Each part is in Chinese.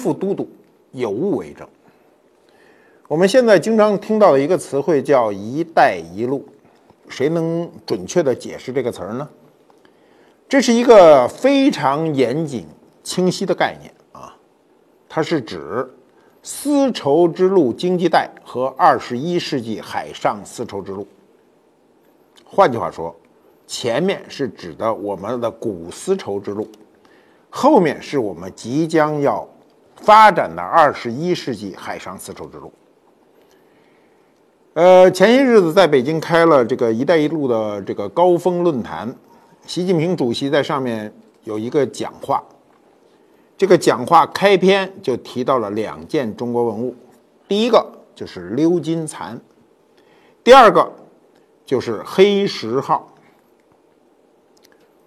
副都督，有物为证。我们现在经常听到的一个词汇叫“一带一路”，谁能准确的解释这个词儿呢？这是一个非常严谨、清晰的概念啊，它是指丝绸之路经济带和二十一世纪海上丝绸之路。换句话说，前面是指的我们的古丝绸之路，后面是我们即将要发展的二十一世纪海上丝绸之路。呃，前些日子在北京开了这个“一带一路”的这个高峰论坛。习近平主席在上面有一个讲话，这个讲话开篇就提到了两件中国文物，第一个就是鎏金蚕，第二个就是黑石号。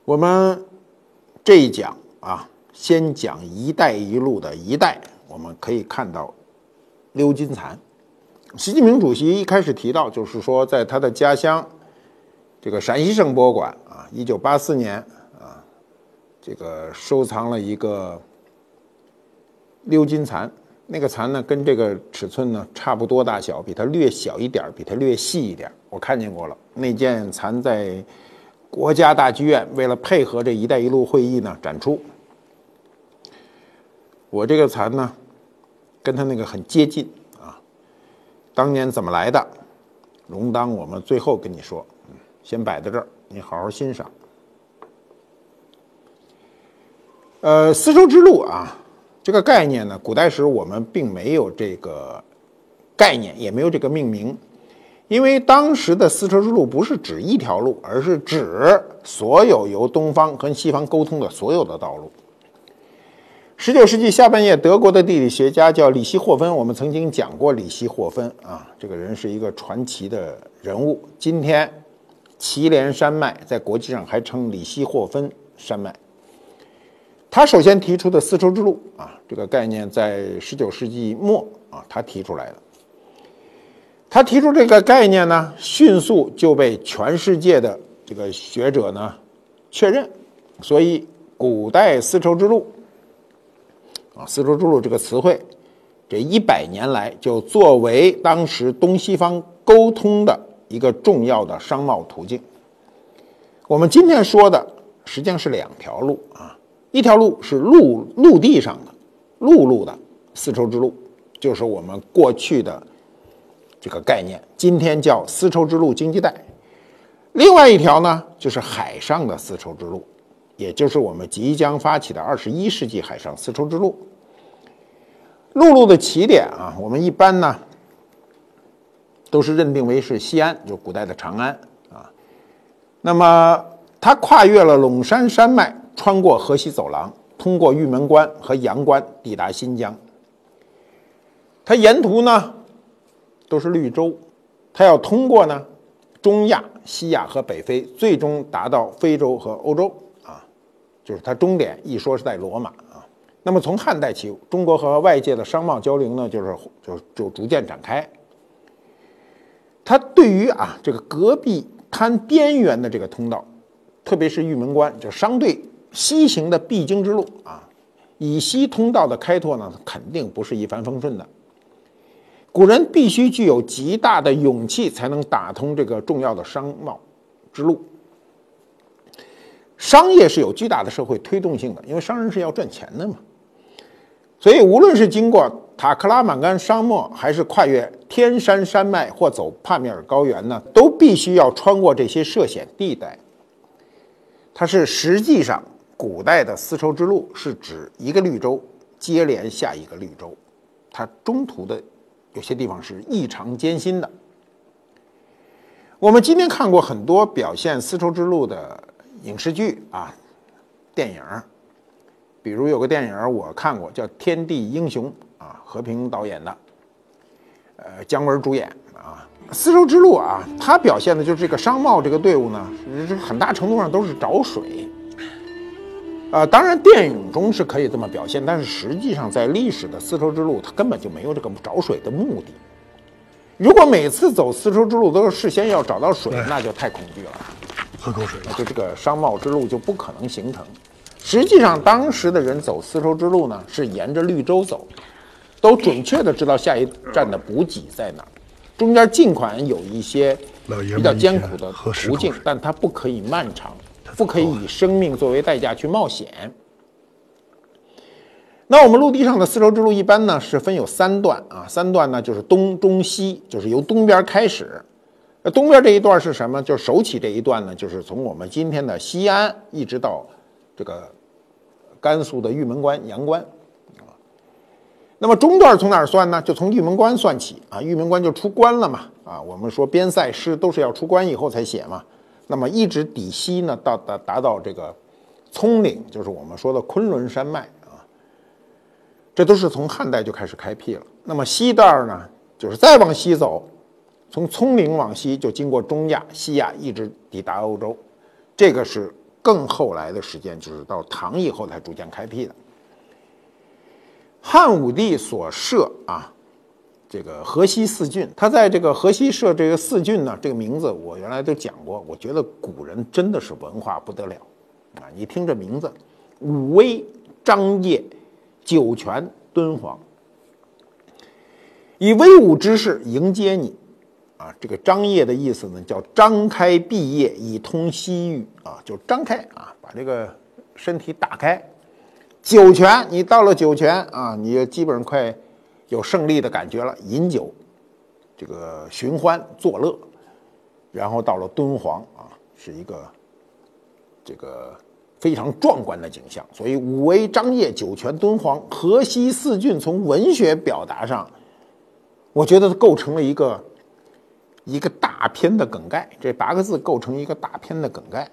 我们这一讲啊，先讲“一带一路”的一带，我们可以看到鎏金蚕。习近平主席一开始提到，就是说在他的家乡。这个陕西省博物馆啊，一九八四年啊，这个收藏了一个鎏金蚕。那个蚕呢，跟这个尺寸呢差不多大小，比它略小一点，比它略细一点。我看见过了，那件蚕在国家大剧院为了配合这一带一路会议呢展出。我这个蚕呢，跟它那个很接近啊。当年怎么来的？容当我们最后跟你说。先摆在这儿，你好好欣赏。呃，丝绸之路啊，这个概念呢，古代时我们并没有这个概念，也没有这个命名，因为当时的丝绸之路不是指一条路，而是指所有由东方和西方沟通的所有的道路。十九世纪下半叶，德国的地理学家叫里希霍芬，我们曾经讲过里希霍芬啊，这个人是一个传奇的人物。今天。祁连山脉在国际上还称里希霍芬山脉。他首先提出的丝绸之路啊，这个概念在十九世纪末啊，他提出来的。他提出这个概念呢，迅速就被全世界的这个学者呢确认。所以，古代丝绸之路啊，丝绸之路这个词汇，这一百年来就作为当时东西方沟通的。一个重要的商贸途径。我们今天说的实际上是两条路啊，一条路是陆陆地上的陆路的丝绸之路，就是我们过去的这个概念，今天叫丝绸之路经济带。另外一条呢，就是海上的丝绸之路，也就是我们即将发起的二十一世纪海上丝绸之路。陆路的起点啊，我们一般呢。都是认定为是西安，就古代的长安啊。那么它跨越了陇山山脉，穿过河西走廊，通过玉门关和阳关，抵达新疆。它沿途呢都是绿洲，它要通过呢中亚、西亚和北非，最终达到非洲和欧洲。就是它终点一说是在罗马啊。那么从汉代起，中国和外界的商贸交流呢，就是就就逐渐展开。它对于啊这个戈壁滩边缘的这个通道，特别是玉门关，就商队西行的必经之路啊，以西通道的开拓呢，肯定不是一帆风顺的。古人必须具有极大的勇气，才能打通这个重要的商贸之路。商业是有巨大的社会推动性的，因为商人是要赚钱的嘛。所以，无论是经过塔克拉玛干沙漠，还是跨越天山山脉或走帕米尔高原呢，都必须要穿过这些涉险地带。它是实际上古代的丝绸之路，是指一个绿洲接连下一个绿洲，它中途的有些地方是异常艰辛的。我们今天看过很多表现丝绸之路的影视剧啊，电影。比如有个电影我看过，叫《天地英雄》啊，和平导演的，呃，姜文主演啊。丝绸之路啊，它表现的就是这个商贸这个队伍呢，很大程度上都是找水。呃，当然电影中是可以这么表现，但是实际上在历史的丝绸之路，它根本就没有这个找水的目的。如果每次走丝绸之路都是事先要找到水，那就太恐惧了。喝口水，那就这个商贸之路就不可能形成。实际上，当时的人走丝绸之路呢，是沿着绿洲走，都准确的知道下一站的补给在哪儿。中间尽管有一些比较艰苦的途径，但它不可以漫长，不可以以生命作为代价去冒险。那我们陆地上的丝绸之路一般呢是分有三段啊，三段呢就是东中西，就是由东边开始。那东边这一段是什么？就是首起这一段呢，就是从我们今天的西安一直到这个甘肃的玉门关、阳关啊。那么中段从哪儿算呢？就从玉门关算起啊，玉门关就出关了嘛啊。我们说边塞诗都是要出关以后才写嘛。那么一直抵西呢，到达达到这个葱岭，就是我们说的昆仑山脉啊。这都是从汉代就开始开辟了。那么西段呢，就是再往西走，从葱岭往西就经过中亚、西亚，一直抵达欧洲。这个是更后来的时间，就是到唐以后才逐渐开辟的。汉武帝所设啊，这个河西四郡，他在这个河西设这个四郡呢，这个名字我原来都讲过。我觉得古人真的是文化不得了啊！你听这名字，武威、张掖。酒泉敦煌，以威武之势迎接你，啊，这个张掖的意思呢，叫张开闭业以通西域，啊，就张开啊，把这个身体打开。酒泉，你到了酒泉啊，你基本上快有胜利的感觉了，饮酒，这个寻欢作乐，然后到了敦煌啊，是一个这个。非常壮观的景象，所以武威、张掖、酒泉、敦煌、河西四郡，从文学表达上，我觉得构成了一个一个大片的梗概。这八个字构成一个大片的梗概。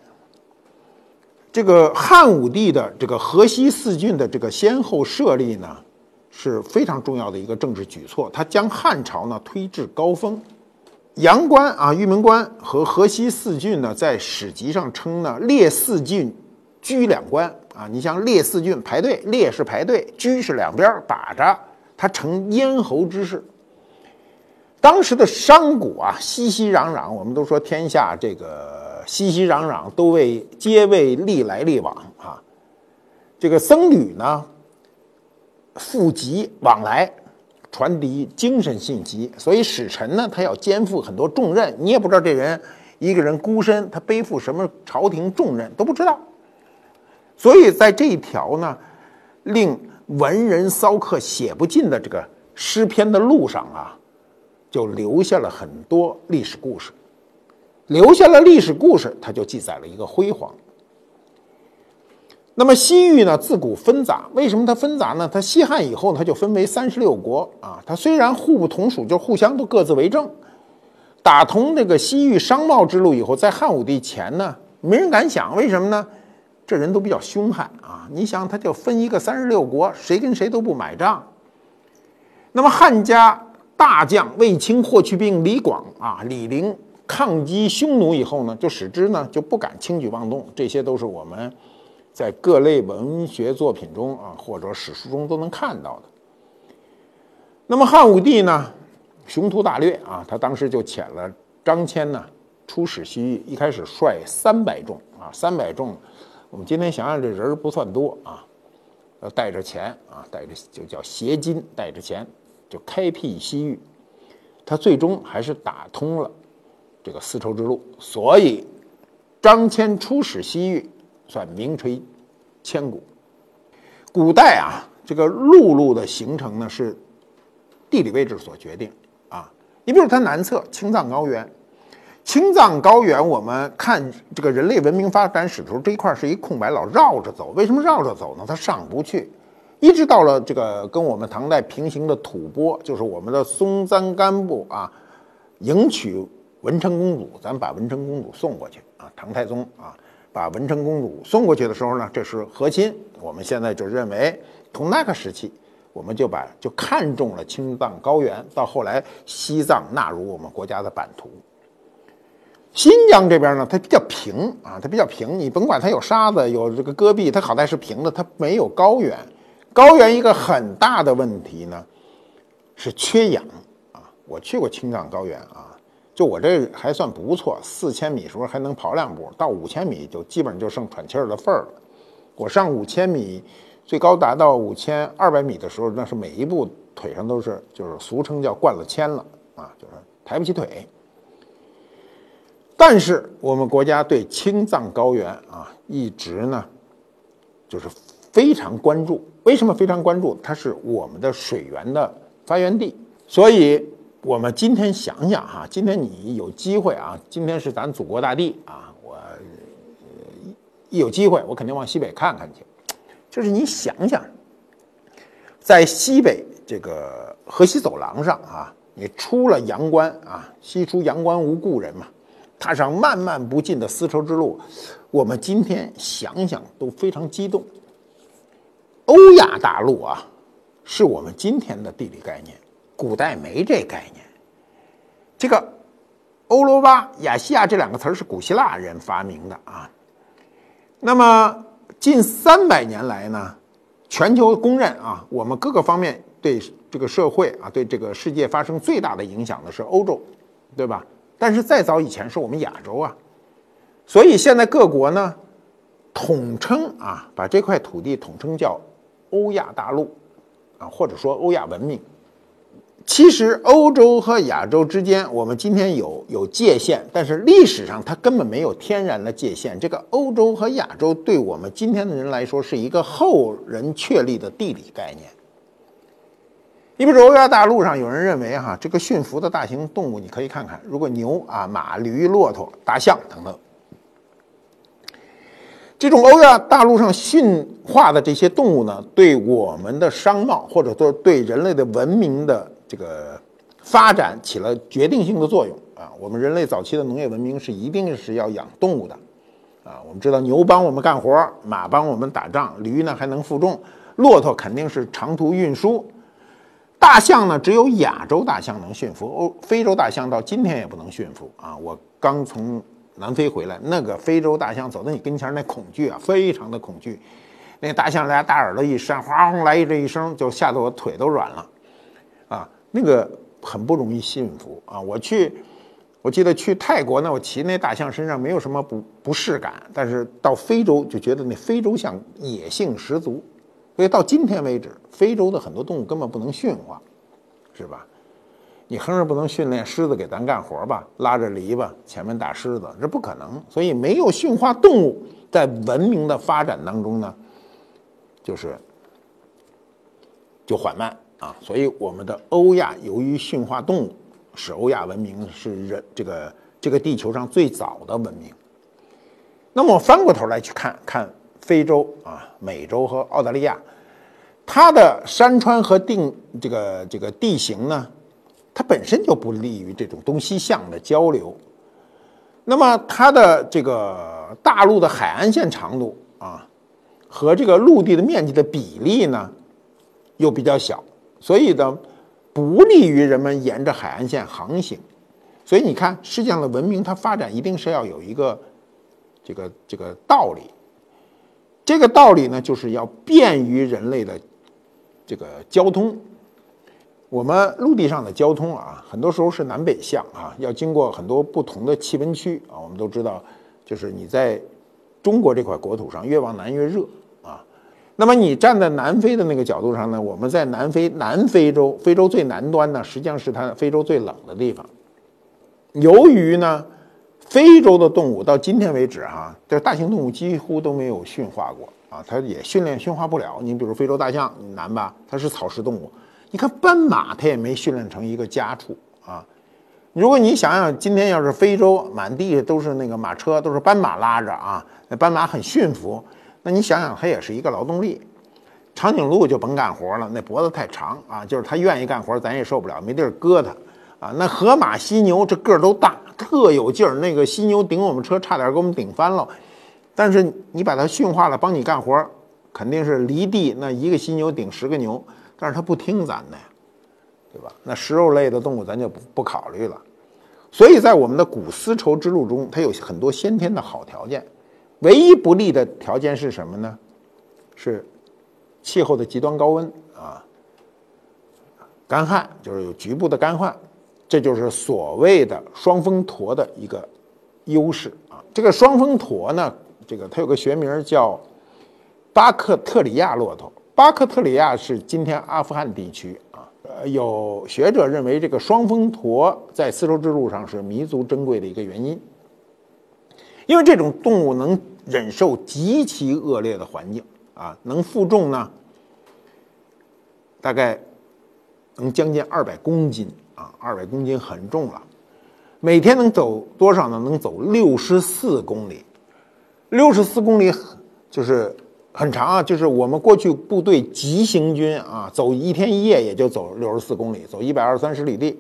这个汉武帝的这个河西四郡的这个先后设立呢，是非常重要的一个政治举措，它将汉朝呢推至高峰。阳关啊、玉门关和河西四郡呢，在史籍上称呢列四郡。居两关啊，你像列四郡排队，列是排队，居是两边打着，它成咽喉之势。当时的商贾啊，熙熙攘攘，我们都说天下这个熙熙攘攘，都为皆为利来利往啊。这个僧侣呢，富集往来，传递精神信息，所以使臣呢，他要肩负很多重任，你也不知道这人一个人孤身，他背负什么朝廷重任都不知道。所以在这一条呢，令文人骚客写不尽的这个诗篇的路上啊，就留下了很多历史故事。留下了历史故事，它就记载了一个辉煌。那么西域呢，自古纷杂，为什么它纷杂呢？它西汉以后，它就分为三十六国啊。它虽然互不同属，就互相都各自为政。打通这个西域商贸之路以后，在汉武帝前呢，没人敢想，为什么呢？这人都比较凶悍啊！你想，他就分一个三十六国，谁跟谁都不买账。那么汉家大将卫青、霍去病、李广啊、李陵抗击匈奴以后呢，就使之呢就不敢轻举妄动。这些都是我们在各类文学作品中啊，或者史书中都能看到的。那么汉武帝呢，雄图大略啊，他当时就遣了张骞呢出使西域，一开始率三百众啊，三百众。我们今天想想，这人不算多啊，要带着钱啊，带着就叫携金，带着钱就开辟西域。他最终还是打通了这个丝绸之路，所以张骞出使西域算名垂千古。古代啊，这个陆路的形成呢是地理位置所决定啊。你比如它南侧青藏高原。青藏高原，我们看这个人类文明发展史的时候，这一块是一空白，老绕着走。为什么绕着走呢？它上不去，一直到了这个跟我们唐代平行的吐蕃，就是我们的松赞干布啊，迎娶文成公主，咱把文成公主送过去啊，唐太宗啊，把文成公主送过去的时候呢，这是和亲。我们现在就认为，从那个时期，我们就把就看中了青藏高原，到后来西藏纳入我们国家的版图。新疆这边呢，它比较平啊，它比较平。你甭管它有沙子，有这个戈壁，它好歹是平的，它没有高原。高原一个很大的问题呢，是缺氧啊。我去过青藏高原啊，就我这还算不错，四千米时候还能跑两步，到五千米就基本上就剩喘气儿的份儿了。我上五千米，最高达到五千二百米的时候，那是每一步腿上都是，就是俗称叫灌了铅了啊，就是抬不起腿。但是我们国家对青藏高原啊，一直呢，就是非常关注。为什么非常关注？它是我们的水源的发源地。所以，我们今天想想哈，今天你有机会啊，今天是咱祖国大地啊，我一有机会，我肯定往西北看看去。就是你想想，在西北这个河西走廊上啊，你出了阳关啊，西出阳关无故人嘛。踏上漫漫不尽的丝绸之路，我们今天想想都非常激动。欧亚大陆啊，是我们今天的地理概念，古代没这概念。这个欧罗巴、亚细亚这两个词儿是古希腊人发明的啊。那么近三百年来呢，全球公认啊，我们各个方面对这个社会啊，对这个世界发生最大的影响的是欧洲，对吧？但是再早以前是我们亚洲啊，所以现在各国呢统称啊，把这块土地统称叫欧亚大陆啊，或者说欧亚文明。其实欧洲和亚洲之间，我们今天有有界限，但是历史上它根本没有天然的界限。这个欧洲和亚洲对我们今天的人来说，是一个后人确立的地理概念。你比如欧亚大陆上，有人认为哈，这个驯服的大型动物，你可以看看，如果牛啊、马、驴、骆驼、大象等等，这种欧亚大陆上驯化的这些动物呢，对我们的商贸或者说对人类的文明的这个发展起了决定性的作用啊。我们人类早期的农业文明是一定是要养动物的啊。我们知道牛帮我们干活，马帮我们打仗，驴呢还能负重，骆驼肯定是长途运输。大象呢，只有亚洲大象能驯服，欧非洲大象到今天也不能驯服啊！我刚从南非回来，那个非洲大象走到你跟前那恐惧啊，非常的恐惧。那大象俩大耳朵一扇，哗哗来这一声，就吓得我腿都软了啊！那个很不容易驯服啊！我去，我记得去泰国呢，我骑那大象身上没有什么不不适感，但是到非洲就觉得那非洲象野性十足。所以到今天为止，非洲的很多动物根本不能驯化，是吧？你哼着不能训练狮子给咱干活吧？拉着篱笆前面打狮子，这不可能。所以没有驯化动物，在文明的发展当中呢，就是就缓慢啊。所以我们的欧亚由于驯化动物，使欧亚文明是人这个这个地球上最早的文明。那么我翻过头来去看看。非洲啊，美洲和澳大利亚，它的山川和定这个这个地形呢，它本身就不利于这种东西向的交流。那么它的这个大陆的海岸线长度啊，和这个陆地的面积的比例呢，又比较小，所以呢，不利于人们沿着海岸线航行。所以你看，世界上的文明它发展一定是要有一个这个这个道理。这个道理呢，就是要便于人类的这个交通。我们陆地上的交通啊，很多时候是南北向啊，要经过很多不同的气温区啊。我们都知道，就是你在中国这块国土上越往南越热啊。那么你站在南非的那个角度上呢，我们在南非南非洲，非洲最南端呢，实际上是它非洲最冷的地方。由于呢。非洲的动物到今天为止，哈，这大型动物几乎都没有驯化过啊，它也训练驯化不了。你比如非洲大象难吧？它是草食动物。你看斑马，它也没训练成一个家畜啊。如果你想想，今天要是非洲满地都是那个马车，都是斑马拉着啊，那斑马很驯服，那你想想，它也是一个劳动力。长颈鹿就甭干活了，那脖子太长啊，就是它愿意干活，咱也受不了，没地儿搁它啊。那河马、犀牛这个儿都大。特有劲儿，那个犀牛顶我们车，差点给我们顶翻了。但是你把它驯化了，帮你干活，肯定是犁地那一个犀牛顶十个牛。但是它不听咱的呀，对吧？那食肉类的动物咱就不不考虑了。所以在我们的古丝绸之路中，它有很多先天的好条件。唯一不利的条件是什么呢？是气候的极端高温啊，干旱，就是有局部的干旱。这就是所谓的双峰驼的一个优势啊！这个双峰驼呢，这个它有个学名叫巴克特里亚骆驼。巴克特里亚是今天阿富汗地区啊。呃，有学者认为这个双峰驼在丝绸之路上是弥足珍贵的一个原因，因为这种动物能忍受极其恶劣的环境啊，能负重呢，大概能将近二百公斤啊，二百公斤很重了。每天能走多少呢？能走六十四公里，六十四公里就是很长啊。就是我们过去部队急行军啊，走一天一夜也就走六十四公里，走一百二三十里地。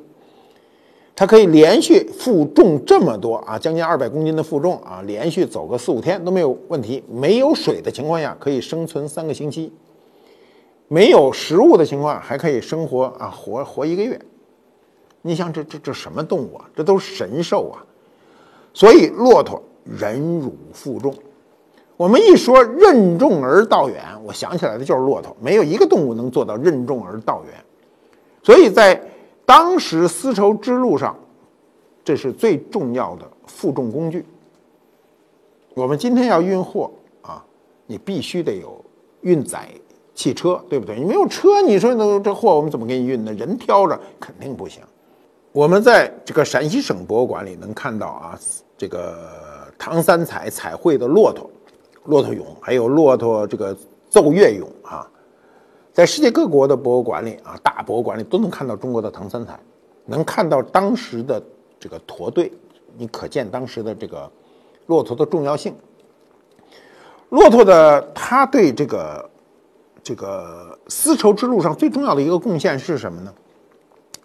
它可以连续负重这么多啊，将近二百公斤的负重啊，连续走个四五天都没有问题。没有水的情况下可以生存三个星期，没有食物的情况还可以生活啊，活活一个月。你想这这这什么动物啊？这都是神兽啊！所以骆驼忍辱负重。我们一说任重而道远，我想起来的就是骆驼。没有一个动物能做到任重而道远。所以在当时丝绸之路上，这是最重要的负重工具。我们今天要运货啊，你必须得有运载汽车，对不对？你没有车，你说那这货我们怎么给你运呢？人挑着肯定不行。我们在这个陕西省博物馆里能看到啊，这个唐三彩彩绘的骆驼、骆驼俑，还有骆驼这个奏乐俑啊，在世界各国的博物馆里啊，大博物馆里都能看到中国的唐三彩，能看到当时的这个驼队，你可见当时的这个骆驼的重要性。骆驼的它对这个这个丝绸之路上最重要的一个贡献是什么呢？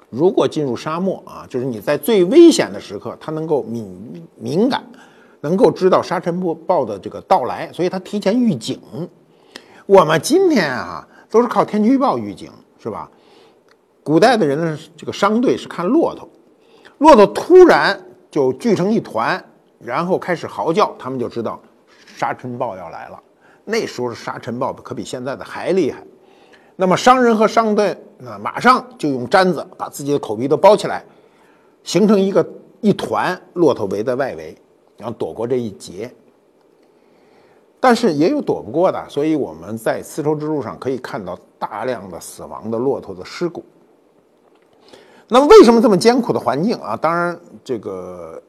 如果进入沙漠啊，就是你在最危险的时刻，它能够敏敏感，能够知道沙尘暴的这个到来，所以他提前预警。我们今天啊，都是靠天气预报预警，是吧？古代的人呢，这个商队是看骆驼，骆驼突然就聚成一团，然后开始嚎叫，他们就知道沙尘暴要来了。那时候沙尘暴可比现在的还厉害。那么商人和商队那马上就用毡子把自己的口鼻都包起来，形成一个一团，骆驼围在外围，然后躲过这一劫。但是也有躲不过的，所以我们在丝绸之路上可以看到大量的死亡的骆驼的尸骨。那么为什么这么艰苦的环境啊？当然，这个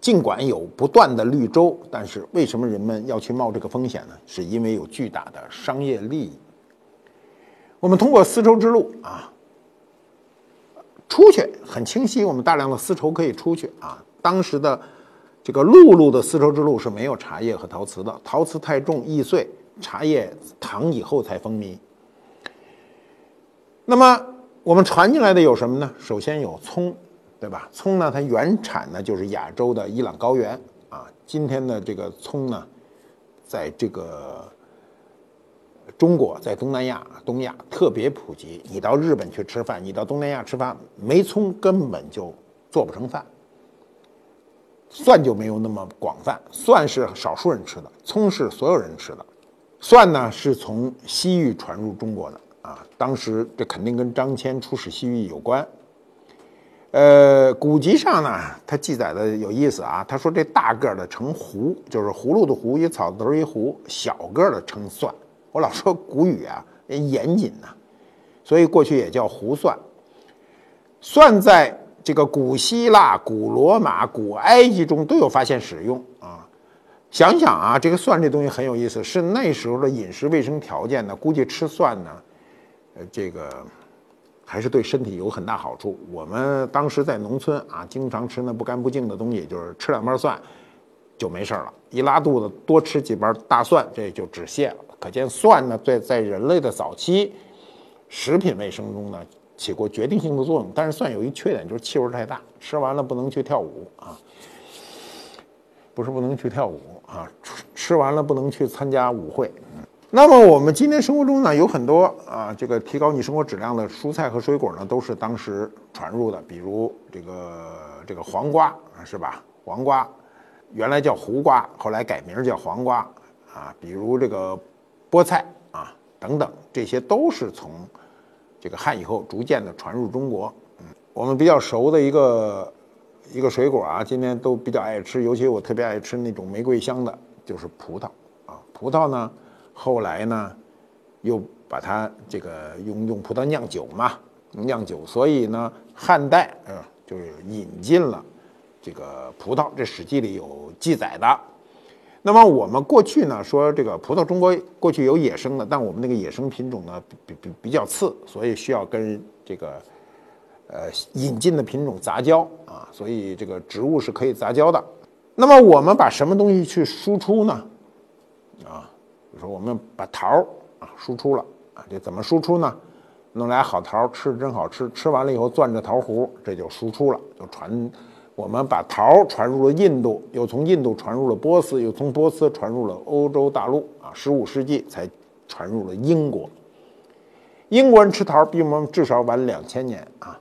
尽管有不断的绿洲，但是为什么人们要去冒这个风险呢？是因为有巨大的商业利益。我们通过丝绸之路啊，出去很清晰，我们大量的丝绸可以出去啊。当时的这个陆路的丝绸之路是没有茶叶和陶瓷的，陶瓷太重易碎，茶叶唐以后才风靡。那么我们传进来的有什么呢？首先有葱，对吧？葱呢，它原产呢就是亚洲的伊朗高原啊。今天的这个葱呢，在这个。中国在东南亚、东亚特别普及。你到日本去吃饭，你到东南亚吃饭，没葱根本就做不成饭。蒜就没有那么广泛，蒜是少数人吃的，葱是所有人吃的。蒜呢是从西域传入中国的啊，当时这肯定跟张骞出使西域有关。呃，古籍上呢，它记载的有意思啊，他说这大个的称葫，就是葫芦的葫，一草字头一葫，小个的称蒜。我老说古语啊，严谨呐，所以过去也叫胡蒜。蒜在这个古希腊、古罗马、古埃及中都有发现使用啊。想想啊，这个蒜这东西很有意思，是那时候的饮食卫生条件呢，估计吃蒜呢，呃，这个还是对身体有很大好处。我们当时在农村啊，经常吃那不干不净的东西，就是吃两瓣蒜就没事了，一拉肚子多吃几瓣大蒜，这就止泻了。可见蒜呢，在在人类的早期食品卫生中呢，起过决定性的作用。但是蒜有一缺点，就是气味太大，吃完了不能去跳舞啊，不是不能去跳舞啊，吃完了不能去参加舞会。那么我们今天生活中呢，有很多啊，这个提高你生活质量的蔬菜和水果呢，都是当时传入的，比如这个这个黄瓜是吧？黄瓜原来叫胡瓜，后来改名叫黄瓜啊，比如这个。菠菜啊，等等，这些都是从这个汉以后逐渐的传入中国。嗯，我们比较熟的一个一个水果啊，今天都比较爱吃，尤其我特别爱吃那种玫瑰香的，就是葡萄啊。葡萄呢，后来呢，又把它这个用用葡萄酿酒嘛，酿酒，所以呢，汉代啊就是引进了这个葡萄，这《史记》里有记载的。那么我们过去呢说这个葡萄，中国过去有野生的，但我们那个野生品种呢比比比较次，所以需要跟这个呃引进的品种杂交啊，所以这个植物是可以杂交的。那么我们把什么东西去输出呢？啊，比如说我们把桃儿啊输出了啊，这怎么输出呢？弄来好桃吃真好吃，吃完了以后攥着桃核，这就输出了，就传。我们把桃传入了印度，又从印度传入了波斯，又从波斯传入了欧洲大陆啊。十五世纪才传入了英国。英国人吃桃比我们至少晚两千年啊。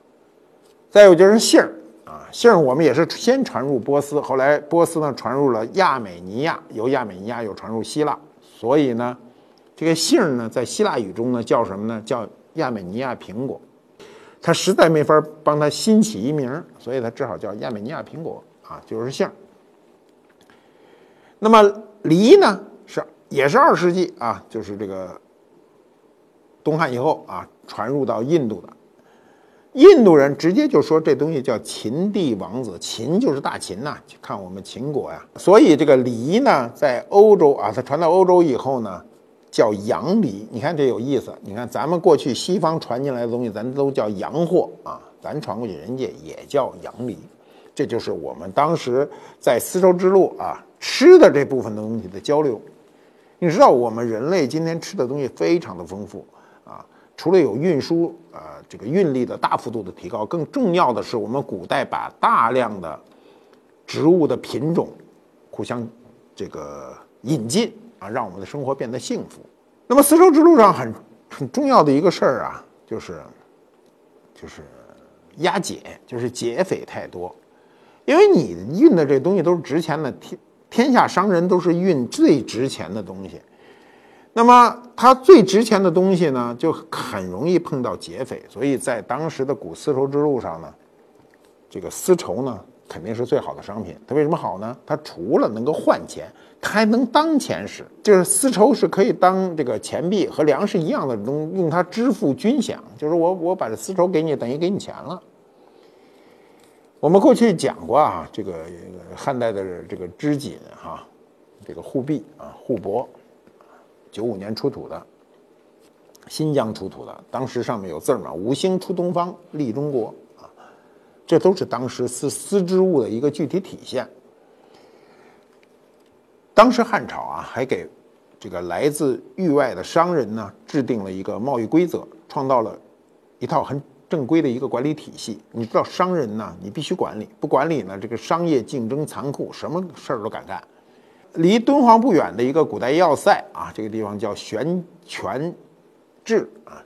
再有就是杏儿啊，杏儿我们也是先传入波斯，后来波斯呢传入了亚美尼亚，由亚美尼亚又传入希腊。所以呢，这个杏儿呢在希腊语中呢叫什么呢？叫亚美尼亚苹果。他实在没法帮他新起一名，所以他只好叫亚美尼亚苹果啊，就是杏。那么梨呢，是也是二世纪啊，就是这个东汉以后啊，传入到印度的。印度人直接就说这东西叫秦地王子，秦就是大秦呐，看我们秦国呀。所以这个梨呢，在欧洲啊，它传到欧洲以后呢。叫洋梨，你看这有意思。你看咱们过去西方传进来的东西，咱都叫洋货啊，咱传过去，人家也叫洋梨。这就是我们当时在丝绸之路啊吃的这部分的东西的交流。你知道，我们人类今天吃的东西非常的丰富啊，除了有运输啊这个运力的大幅度的提高，更重要的是我们古代把大量的植物的品种互相这个引进。啊，让我们的生活变得幸福。那么丝绸之路上很很重要的一个事儿啊，就是就是押解，就是劫匪太多。因为你运的这东西都是值钱的，天天下商人都是运最值钱的东西。那么它最值钱的东西呢，就很容易碰到劫匪。所以在当时的古丝绸之路上呢，这个丝绸呢。肯定是最好的商品。它为什么好呢？它除了能够换钱，它还能当钱使。就是丝绸是可以当这个钱币和粮食一样的，东用它支付军饷。就是我我把这丝绸给你，等于给你钱了。我们过去讲过啊，这个汉代的这个织锦哈，这个护臂啊，护帛，九五年出土的，新疆出土的，当时上面有字嘛，五星出东方，立中国。啊这都是当时丝丝织物的一个具体体现。当时汉朝啊，还给这个来自域外的商人呢制定了一个贸易规则，创造了一套很正规的一个管理体系。你知道，商人呢，你必须管理，不管理呢，这个商业竞争残酷，什么事儿都敢干。离敦煌不远的一个古代要塞啊，这个地方叫悬泉置啊，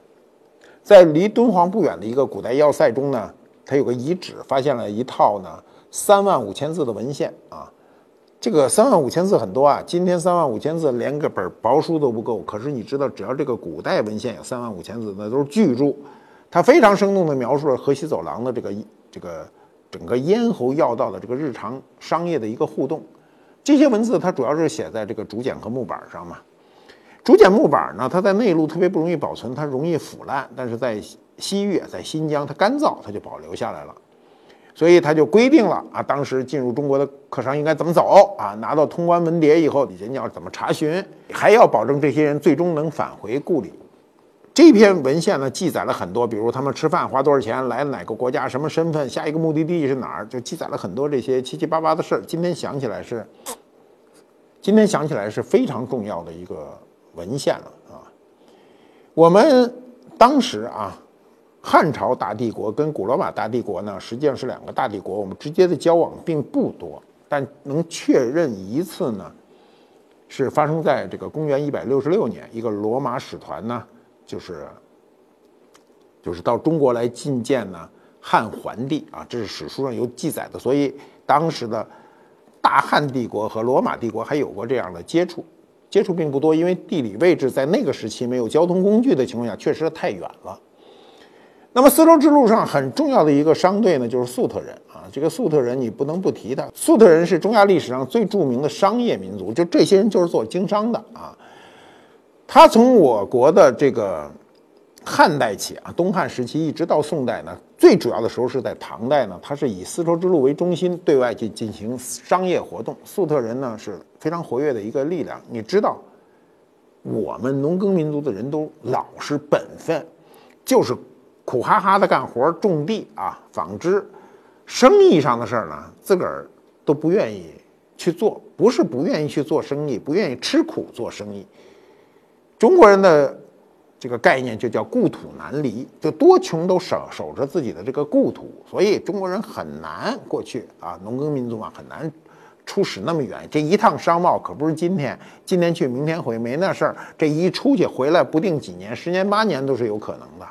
在离敦煌不远的一个古代要塞中呢。它有个遗址，发现了一套呢三万五千字的文献啊，这个三万五千字很多啊，今天三万五千字连个本薄书都不够。可是你知道，只要这个古代文献有三万五千字，那都是巨著。它非常生动地描述了河西走廊的这个这个整个咽喉要道的这个日常商业的一个互动。这些文字它主要是写在这个竹简和木板上嘛。竹简木板呢，它在内陆特别不容易保存，它容易腐烂，但是在西域，在新疆，它干燥，它就保留下来了，所以他就规定了啊，当时进入中国的客商应该怎么走啊？拿到通关文牒以后，人家要怎么查询，还要保证这些人最终能返回故里。这篇文献呢，记载了很多，比如他们吃饭花多少钱，来哪个国家，什么身份，下一个目的地是哪儿，就记载了很多这些七七八八的事儿。今天想起来是，今天想起来是非常重要的一个文献了啊。我们当时啊。汉朝大帝国跟古罗马大帝国呢，实际上是两个大帝国，我们直接的交往并不多，但能确认一次呢，是发生在这个公元一百六十六年，一个罗马使团呢，就是就是到中国来觐见呢汉桓帝啊，这是史书上有记载的，所以当时的大汉帝国和罗马帝国还有过这样的接触，接触并不多，因为地理位置在那个时期没有交通工具的情况下，确实太远了。那么丝绸之路上很重要的一个商队呢，就是粟特人啊。这个粟特人你不能不提他。粟特人是中亚历史上最著名的商业民族，就这些人就是做经商的啊。他从我国的这个汉代起啊，东汉时期一直到宋代呢，最主要的时候是在唐代呢，他是以丝绸之路为中心对外去进行商业活动。粟特人呢是非常活跃的一个力量。你知道，我们农耕民族的人都老实本分，就是苦哈哈的干活、种地啊、纺织。生意上的事儿呢，自个儿都不愿意去做，不是不愿意去做生意，不愿意吃苦做生意。中国人的这个概念就叫故土难离，就多穷都守守着自己的这个故土，所以中国人很难过去啊，农耕民族嘛，很难出使那么远。这一趟商贸可不是今天今天去明天回，没那事儿。这一出去回来，不定几年，十年八年都是有可能的。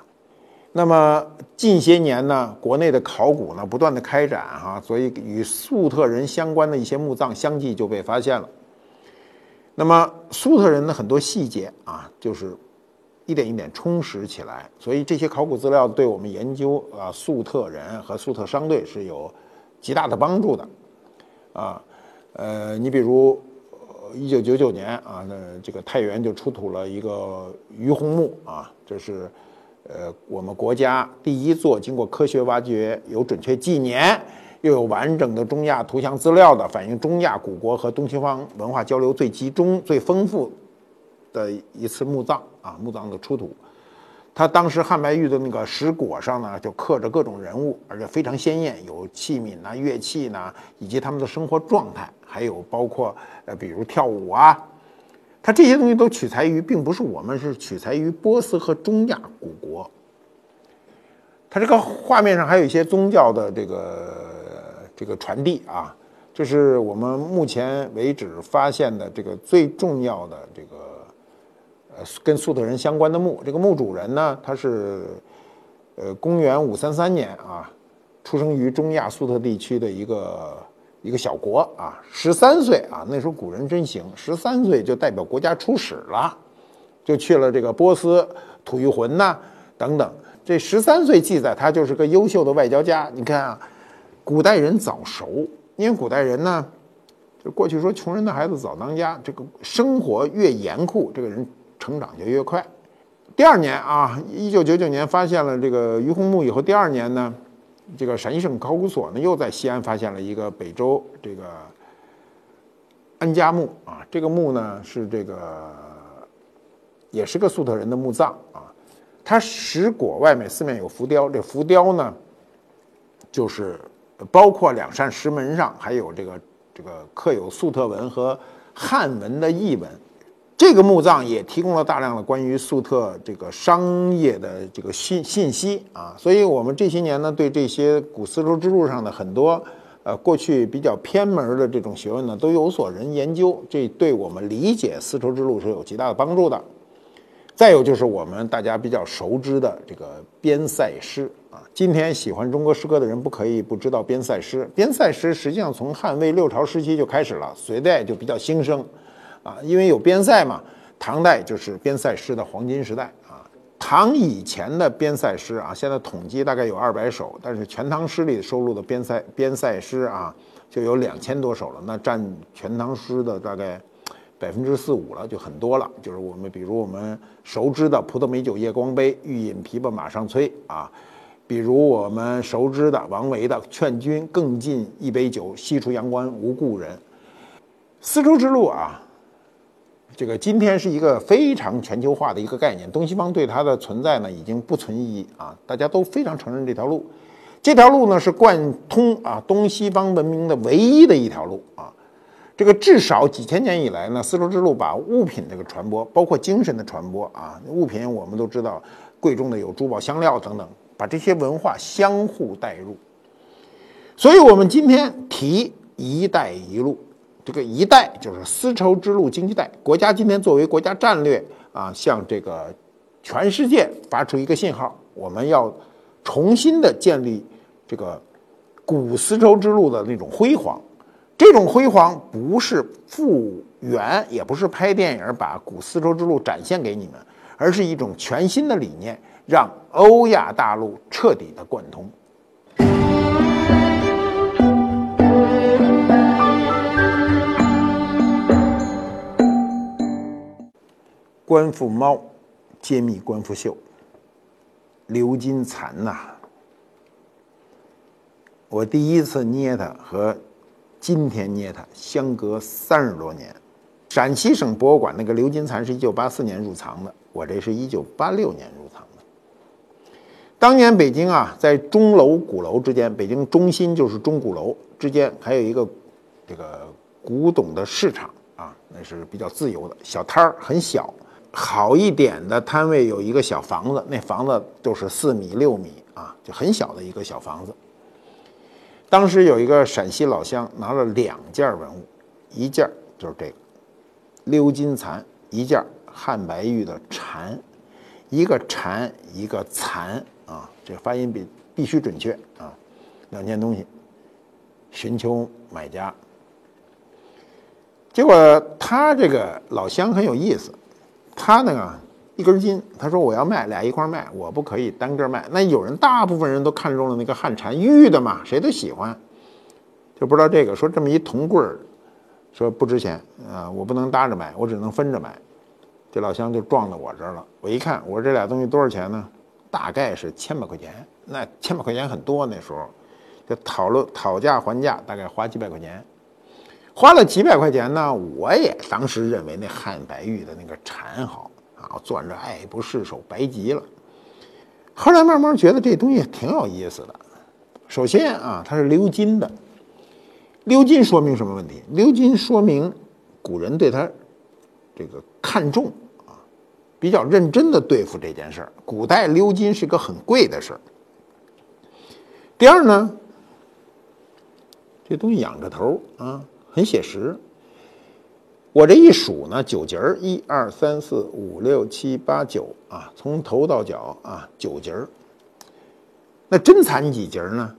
那么近些年呢，国内的考古呢不断的开展哈，所以与粟特人相关的一些墓葬相继就被发现了。那么粟特人的很多细节啊，就是一点一点充实起来，所以这些考古资料对我们研究啊粟特人和粟特商队是有极大的帮助的。啊，呃，你比如一九九九年啊，那这个太原就出土了一个于洪墓啊，这是。呃，我们国家第一座经过科学挖掘、有准确纪年、又有完整的中亚图像资料的，反映中亚古国和东西方文化交流最集中、最丰富的一次墓葬啊，墓葬的出土。它当时汉白玉的那个石椁上呢，就刻着各种人物，而且非常鲜艳，有器皿呐、乐器呐，以及他们的生活状态，还有包括呃，比如跳舞啊。它这些东西都取材于，并不是我们是取材于波斯和中亚古国。它这个画面上还有一些宗教的这个这个传递啊，这是我们目前为止发现的这个最重要的这个呃跟粟特人相关的墓。这个墓主人呢，他是呃公元五三三年啊，出生于中亚粟特地区的一个。一个小国啊，十三岁啊，那时候古人真行，十三岁就代表国家出使了，就去了这个波斯、吐谷浑呐等等。这十三岁记载他就是个优秀的外交家。你看啊，古代人早熟，因为古代人呢，就过去说穷人的孩子早当家，这个生活越严酷，这个人成长就越快。第二年啊，一九九九年发现了这个于洪墓以后，第二年呢。这个陕西省考古所呢，又在西安发现了一个北周这个安家墓啊。这个墓呢是这个也是个粟特人的墓葬啊。它石椁外面四面有浮雕，这浮雕呢就是包括两扇石门上还有这个这个刻有粟特文和汉文的译文。这个墓葬也提供了大量的关于粟特这个商业的这个信信息啊，所以我们这些年呢，对这些古丝绸之路上的很多呃过去比较偏门的这种学问呢，都有所人研究，这对我们理解丝绸之路是有极大的帮助的。再有就是我们大家比较熟知的这个边塞诗啊，今天喜欢中国诗歌的人不可以不知道边塞诗。边塞诗实际上从汉魏六朝时期就开始了，隋代就比较兴盛。啊，因为有边塞嘛，唐代就是边塞诗的黄金时代啊。唐以前的边塞诗啊，现在统计大概有二百首，但是《全唐诗》里收录的边塞边塞诗啊，就有两千多首了，那占《全唐诗》的大概百分之四五了，就很多了。就是我们比如我们熟知的“葡萄美酒夜光杯，欲饮琵琶马上催”啊，比如我们熟知的王维的“劝君更尽一杯酒，西出阳关无故人”。丝绸之路啊。这个今天是一个非常全球化的一个概念，东西方对它的存在呢已经不存疑啊，大家都非常承认这条路。这条路呢是贯通啊东西方文明的唯一的一条路啊。这个至少几千年以来呢，丝绸之路把物品这个传播，包括精神的传播啊，物品我们都知道贵重的有珠宝、香料等等，把这些文化相互带入。所以我们今天提“一带一路”。这个一带就是丝绸之路经济带，国家今天作为国家战略啊，向这个全世界发出一个信号，我们要重新的建立这个古丝绸之路的那种辉煌。这种辉煌不是复原，也不是拍电影把古丝绸之路展现给你们，而是一种全新的理念，让欧亚大陆彻底的贯通。官复猫，揭秘官复秀。鎏金蚕呐，我第一次捏它和今天捏它相隔三十多年。陕西省博物馆那个鎏金蚕是一九八四年入藏的，我这是一九八六年入藏的。当年北京啊，在钟楼鼓楼之间，北京中心就是钟鼓楼之间，还有一个这个古董的市场啊，那是比较自由的，小摊儿很小。好一点的摊位有一个小房子，那房子就是四米六米啊，就很小的一个小房子。当时有一个陕西老乡拿了两件文物，一件就是这个鎏金蚕，一件汉白玉的蝉，一个蝉一个蚕啊，这发音必必须准确啊。两件东西，寻求买家。结果他这个老乡很有意思。他那个一根筋，他说我要卖俩一块卖，我不可以单个卖。那有人大部分人都看中了那个汉蝉玉的嘛，谁都喜欢，就不知道这个说这么一铜棍儿，说不值钱啊，我不能搭着买，我只能分着买。这老乡就撞到我这儿了。我一看，我说这俩东西多少钱呢？大概是千把块钱。那千把块钱很多那时候，就讨论讨价还价，大概花几百块钱。花了几百块钱呢？我也当时认为那汉白玉的那个蝉好啊，攥着爱不释手，白极了。后来慢慢觉得这东西挺有意思的。首先啊，它是鎏金的，鎏金说明什么问题？鎏金说明古人对它这个看重啊，比较认真的对付这件事儿。古代鎏金是个很贵的事儿。第二呢，这东西仰着头啊。很写实，我这一数呢，九节儿，一二三四五六七八九啊，从头到脚啊，九节儿。那真蚕几节儿呢？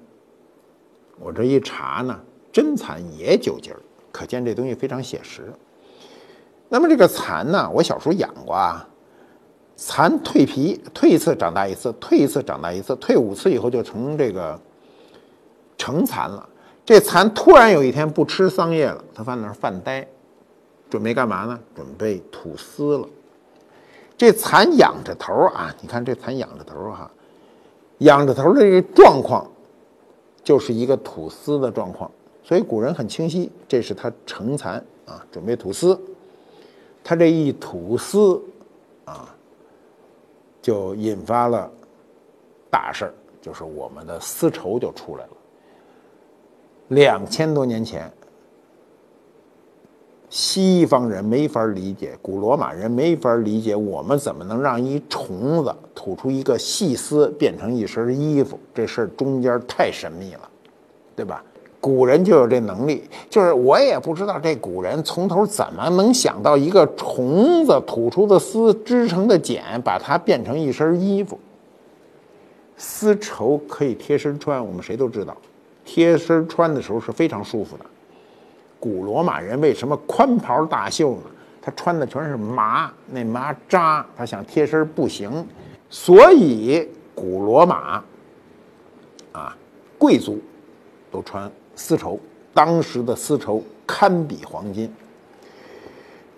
我这一查呢，真蚕也九节儿，可见这东西非常写实。那么这个蚕呢，我小时候养过啊，蚕蜕皮，蜕一次长大一次，蜕一次长大一次，蜕五次以后就成这个成蚕了。这蚕突然有一天不吃桑叶了，它在那儿犯呆，准备干嘛呢？准备吐丝了。这蚕仰着头啊，你看这蚕仰着头哈，仰着头的这个状况，就是一个吐丝的状况。所以古人很清晰，这是它成蚕啊，准备吐丝。它这一吐丝啊，就引发了大事儿，就是我们的丝绸就出来了。两千多年前，西方人没法理解，古罗马人没法理解，我们怎么能让一虫子吐出一个细丝变成一身衣服？这事儿中间太神秘了，对吧？古人就有这能力，就是我也不知道这古人从头怎么能想到一个虫子吐出的丝织成的茧，把它变成一身衣服。丝绸可以贴身穿，我们谁都知道。贴身穿的时候是非常舒服的。古罗马人为什么宽袍大袖呢？他穿的全是麻，那麻扎，他想贴身不行。所以古罗马啊，贵族都穿丝绸，当时的丝绸堪比黄金。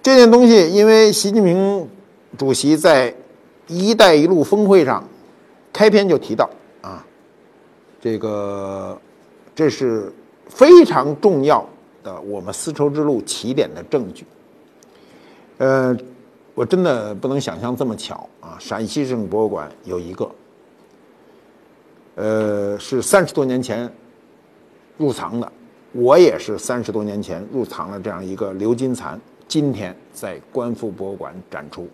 这件东西，因为习近平主席在“一带一路”峰会上开篇就提到啊，这个。这是非常重要的我们丝绸之路起点的证据。呃，我真的不能想象这么巧啊！陕西省博物馆有一个，呃，是三十多年前入藏的，我也是三十多年前入藏了这样一个鎏金蚕，今天在观复博物馆展出。